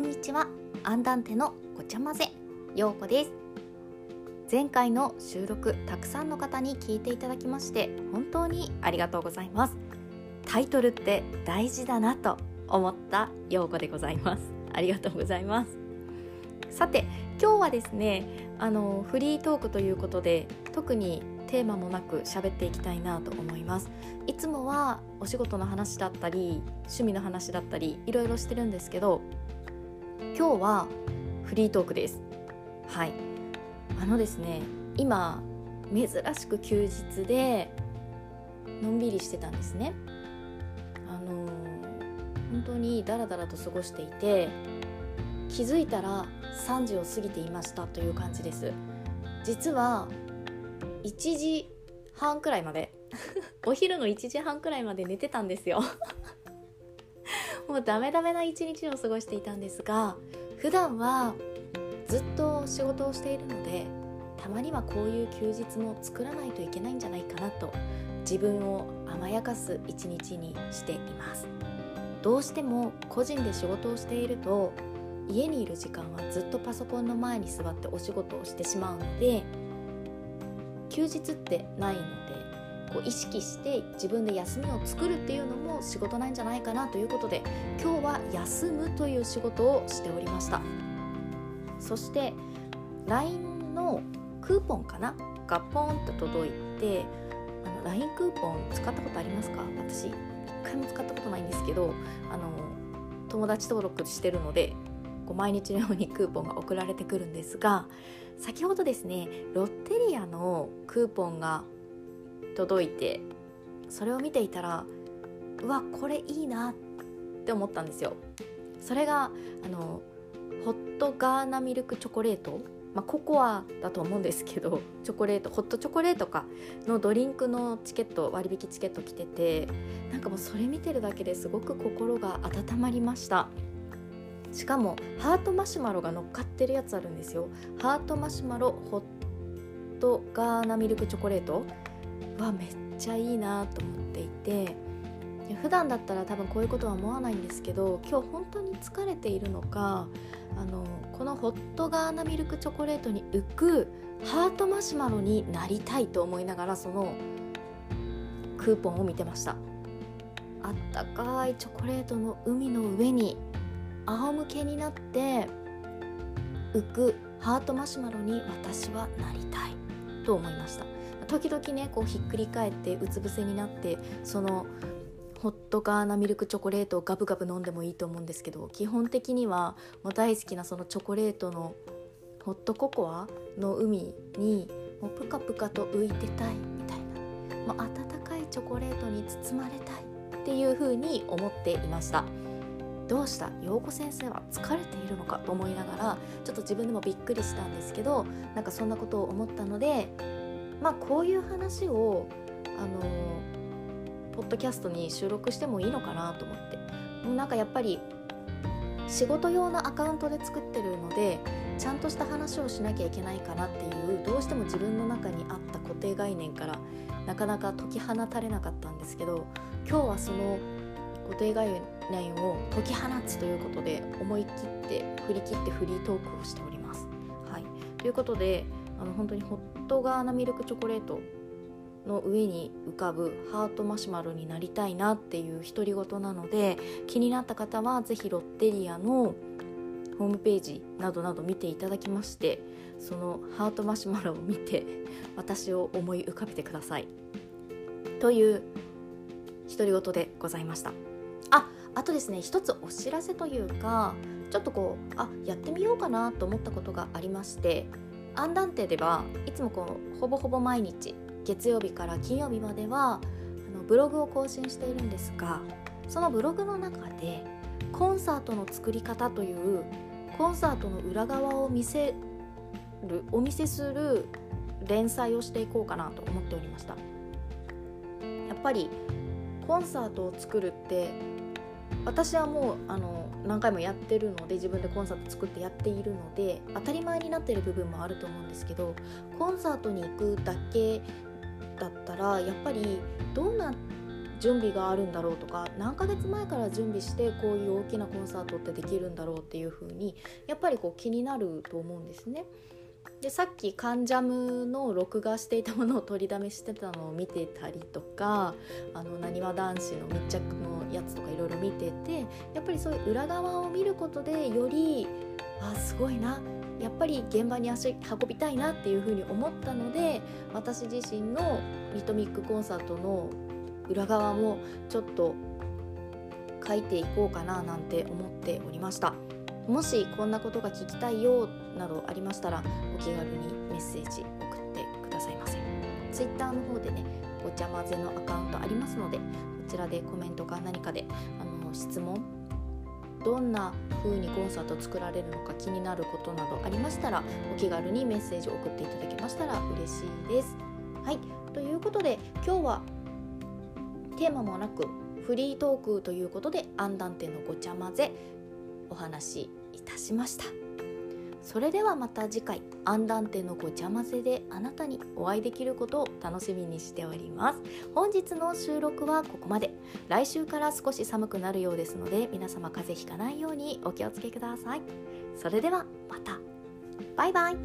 んにちは。アンダンテのごちゃ混ぜ。ようこです。前回の収録たくさんの方に聞いていただきまして本当にありがとうございます。タイトルって大事だなと思ったようこでございます。ありがとうございます。さて今日はですねあのフリートークということで特にテーマもなく喋っていきたいなと思います。いつもはお仕事の話だったり趣味の話だったりいろいろしてるんですけど今日はフリートークです。はい。あのですね今珍しく休日でのんびりしてたんですね。あの本当にダラダラと過ごしていて気づいたら3時を過ぎていましたという感じです。実は1時半くらいまでお昼の1時半くらいまで寝てたんですよ。もうダメダメな一日を過ごしていたんですが普段はずっと仕事をしているのでたまにはこういう休日も作らないといけないんじゃないかなと自分を甘やかす一日にしています。どうしても個人で仕事をしていると家にいる時間はずっとパソコンの前に座ってお仕事をしてしまうので休日ってないのでこう意識して自分で休みを作るっていうのも仕事なんじゃないかなということで今日は休むという仕事をしておりました。そして LINE のクーポンかな？がポンと届いてあの LINE クーポン使ったことありますか？私一回も使ったことないんですけどあの友達登録してるのでこう毎日のようにクーポンが送られてくるんですが先ほどですねロッテリアのクーポンが届いてそれを見ていたらうわこれいいなって思ったんですよ。それがあのホットガーナミルクチョコレート？まあ、ココアだと思うんですけどチョコレートホットチョコレートかのドリンクのチケット割引チケット来ててなんかもうそれ見てるだけですごく心が温まりました。しかもハートマシュマロが乗っかってるやつあるんですよ。ハートマシュマロホットガーナミルクチョコレート。はめっちゃいいなと思っていて。普段だったら多分こういうことは思わないんですけど今日本当に疲れているのかあのこのホットガーナミルクチョコレートに浮くハートマシュマロになりたいと思いながらそのクーポンを見てました。あったかいチョコレートの海の上に仰向けになって浮くハートマシュマロに私はなりたいと思いました。時々ねこうひっくり返ってうつ伏せになってそのホットガーナミルクチョコレートをガブガブ飲んでもいいと思うんですけど基本的にはもう大好きなそのチョコレートのホットココアの海にもうプカプカと浮いてたいみたいなもう温かいチョコレートに包まれたいっていう風に思っていました。どうした？陽子先生は疲れているのかと思いながらちょっと自分でもびっくりしたんですけどなんかそんなことを思ったのでまあこういう話をあのポッドキャストに収録してもいいのかなと思って。もうなんかやっぱり仕事用のアカウントで作ってるのでちゃんとした話をしなきゃいけないかなっていうどうしても自分の中にあった固定概念からなかなか解き放たれなかったんですけど今日はその固定概念を解き放つということで思い切って振り切ってフリートークをしております。はい、ということであの本当にホットガーナミルクチョコレートの上に浮かぶハートマシュマロになりたいなっていう独り言なので気になった方は是非ロッテリアのホームページなどなど見ていただきましてそのハートマシュマロを見て私を思い浮かべてください。という独り言でございました。ああとですね一つお知らせというかちょっとこうあやってみようかなと思ったことがありましてアンダンテではいつもこうほぼほぼ毎日月曜日から金曜日まではあのブログを更新しているんですがそのブログの中でコンサートの作り方というコンサートの裏側を見せるお見せする連載をしていこうかなと思っておりました。やっぱりコンサートを作るって私はもうあの何回もやってるので自分でコンサート作ってやっているので当たり前になってる部分もあると思うんですけどコンサートに行くだけだったらやっぱりどんな準備があるんだろうとか何ヶ月前から準備してこういう大きなコンサートってできるんだろうっていう風にやっぱりこう気になると思うんですね。でさっき「カンジャム」の録画していたものを取りだめしてたのを見てたりとかあのなにわ男子の密着のやつとかいろいろ見ててやっぱりそういう裏側を見ることでよりあすごいなやっぱり現場に足運びたいなっていうふうに思ったので私自身のリトミックコンサートの裏側もちょっと書いていこうかななんて思っておりました。もしこんなことが聞きたいよなどありましたらお気軽にメッセージ送ってくださいませ Twitter の方でねごちゃ混ぜのアカウントありますのでこちらでコメントか何かであの質問どんな風にコンサート作られるのか気になることなどありましたらお気軽にメッセージを送っていただけましたら嬉しいです。はいということで今日はテーマもなくフリートークということでアンダンテのごちゃ混ぜお話しいたしました。それではまた次回アンダンテのごちゃ混ぜであなたにお会いできることを楽しみにしております。本日の収録はここまで。来週から少し寒くなるようですので皆様風邪ひかないようにお気をつけください。それではまた。バイバイ。